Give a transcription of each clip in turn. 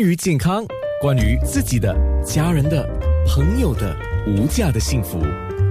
关于健康，关于自己的、家人的、朋友的无价的幸福，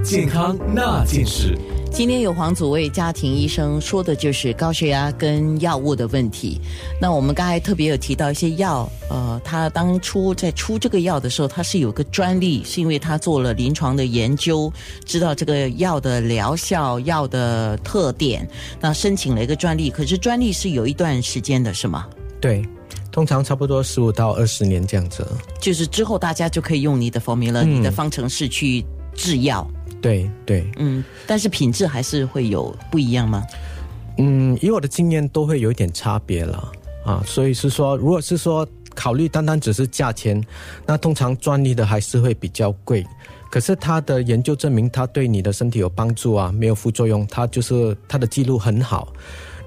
健康那件事。今天有黄祖卫家庭医生说的就是高血压跟药物的问题。那我们刚才特别有提到一些药，呃，他当初在出这个药的时候，他是有个专利，是因为他做了临床的研究，知道这个药的疗效、药的特点，那申请了一个专利。可是专利是有一段时间的，是吗？对，通常差不多十五到二十年这样子。就是之后大家就可以用你的 formula、你的方程式去制药。对对，嗯，但是品质还是会有不一样吗？嗯，以我的经验都会有一点差别了啊，所以是说，如果是说考虑单单只是价钱，那通常专利的还是会比较贵。可是他的研究证明它对你的身体有帮助啊，没有副作用，它就是它的记录很好。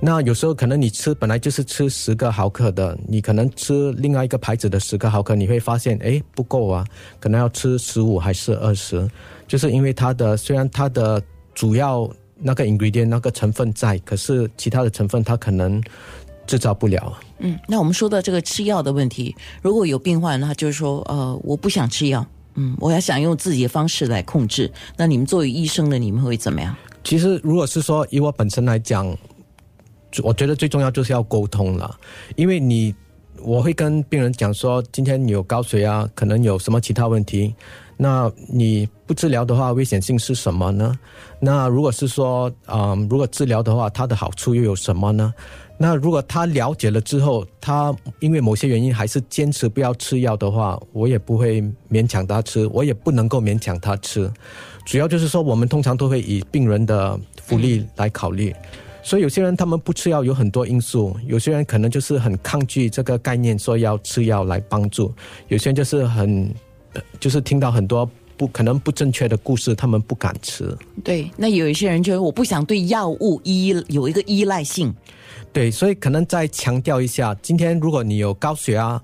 那有时候可能你吃本来就是吃十个毫克的，你可能吃另外一个牌子的十个毫克，你会发现哎不够啊，可能要吃十五还是二十，就是因为它的虽然它的主要那个 ingredient 那个成分在，可是其他的成分它可能制造不了。嗯，那我们说到这个吃药的问题，如果有病患，他就是说呃我不想吃药，嗯，我要想用自己的方式来控制，那你们作为医生的，你们会怎么样？其实如果是说以我本身来讲。我觉得最重要就是要沟通了，因为你我会跟病人讲说，今天你有高血压，可能有什么其他问题，那你不治疗的话，危险性是什么呢？那如果是说，嗯，如果治疗的话，它的好处又有什么呢？那如果他了解了之后，他因为某些原因还是坚持不要吃药的话，我也不会勉强他吃，我也不能够勉强他吃。主要就是说，我们通常都会以病人的福利来考虑。所以有些人他们不吃药有很多因素，有些人可能就是很抗拒这个概念，说要吃药来帮助；有些人就是很，就是听到很多不可能不正确的故事，他们不敢吃。对，那有一些人就是我不想对药物依有一个依赖性。对，所以可能再强调一下，今天如果你有高血压，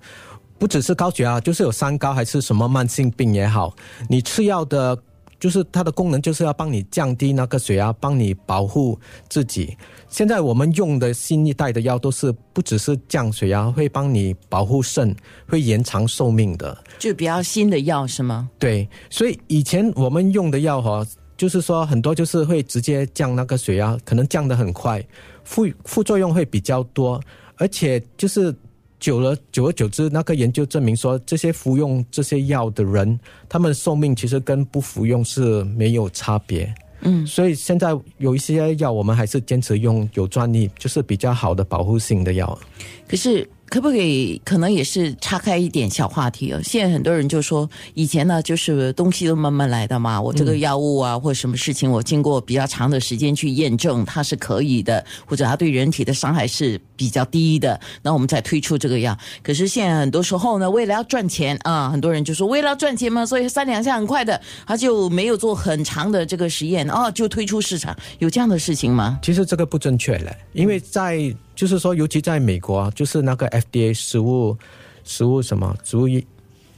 不只是高血压，就是有三高还是什么慢性病也好，你吃药的。就是它的功能就是要帮你降低那个血压，帮你保护自己。现在我们用的新一代的药都是不只是降血压，会帮你保护肾，会延长寿命的。就比较新的药是吗？对，所以以前我们用的药哈，就是说很多就是会直接降那个血压，可能降得很快，副副作用会比较多，而且就是。久了，久而久之，那个研究证明说，这些服用这些药的人，他们寿命其实跟不服用是没有差别。嗯，所以现在有一些药，我们还是坚持用有专利，就是比较好的保护性的药。可是。可不可以？可能也是岔开一点小话题哦。现在很多人就说，以前呢就是东西都慢慢来的嘛。我这个药物啊，或者什么事情，我经过比较长的时间去验证它是可以的，或者它对人体的伤害是比较低的，那我们再推出这个药。可是现在很多时候呢，为了要赚钱啊，很多人就说为了要赚钱嘛，所以三两下很快的，他就没有做很长的这个实验哦，就推出市场。有这样的事情吗？其实这个不正确了，因为在。就是说，尤其在美国啊，就是那个 FDA 食物、食物什么植物与，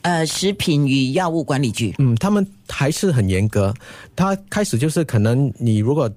呃，食品与药物管理局，嗯，他们还是很严格。他开始就是可能你如果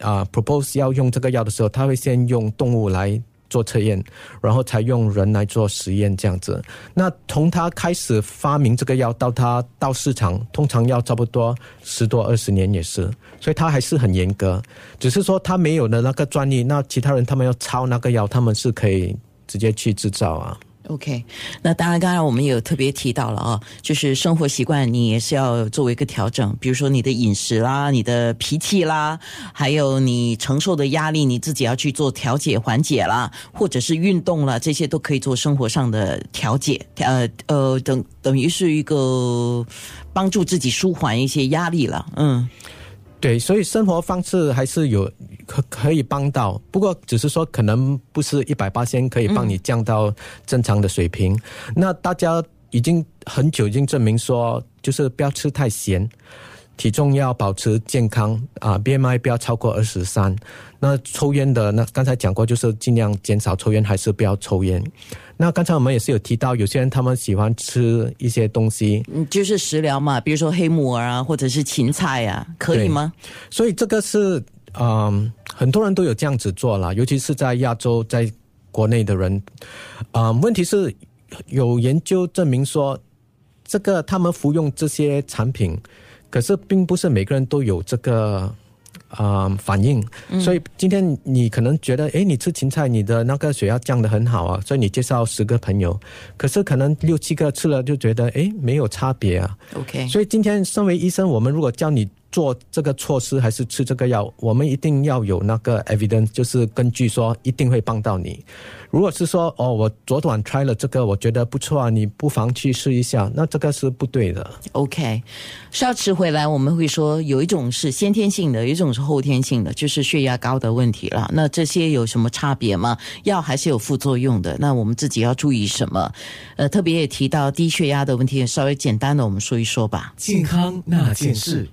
啊 propose 要用这个药的时候，他会先用动物来。做测验，然后才用人来做实验这样子。那从他开始发明这个药到他到市场，通常要差不多十多二十年也是，所以他还是很严格。只是说他没有的那个专利，那其他人他们要抄那个药，他们是可以直接去制造啊。OK，那当然，刚才我们有特别提到了啊，就是生活习惯你也是要作为一个调整，比如说你的饮食啦、你的脾气啦，还有你承受的压力，你自己要去做调节缓解啦，或者是运动啦，这些都可以做生活上的调节，呃呃，等等于是一个帮助自己舒缓一些压力了，嗯。对，所以生活方式还是有可可以帮到，不过只是说可能不是一百八千可以帮你降到正常的水平。那大家已经很久已经证明说，就是不要吃太咸。体重要保持健康啊，BMI 不要超过二十三。那抽烟的，那刚才讲过，就是尽量减少抽烟，还是不要抽烟。那刚才我们也是有提到，有些人他们喜欢吃一些东西，嗯，就是食疗嘛，比如说黑木耳啊，或者是芹菜啊，可以吗？所以这个是，嗯，很多人都有这样子做了，尤其是在亚洲，在国内的人，啊，问题是。有研究证明说，这个他们服用这些产品，可是并不是每个人都有这个。啊、反应，所以今天你可能觉得，诶，你吃芹菜，你的那个血压降得很好啊，所以你介绍十个朋友，可是可能六七个吃了就觉得，哎，没有差别啊。OK，所以今天身为医生，我们如果叫你做这个措施还是吃这个药，我们一定要有那个 evidence，就是根据说一定会帮到你。如果是说哦，我昨晚 try 了这个，我觉得不错啊，你不妨去试一下，那这个是不对的。OK，稍迟回来我们会说有一种是先天性的，有一种是后天性的，就是血压高的问题了。那这些有什么差别吗？药还是有副作用的，那我们自己要注意什么？呃，特别也提到低血压的问题，稍微简单的我们说一说吧。健康那件事。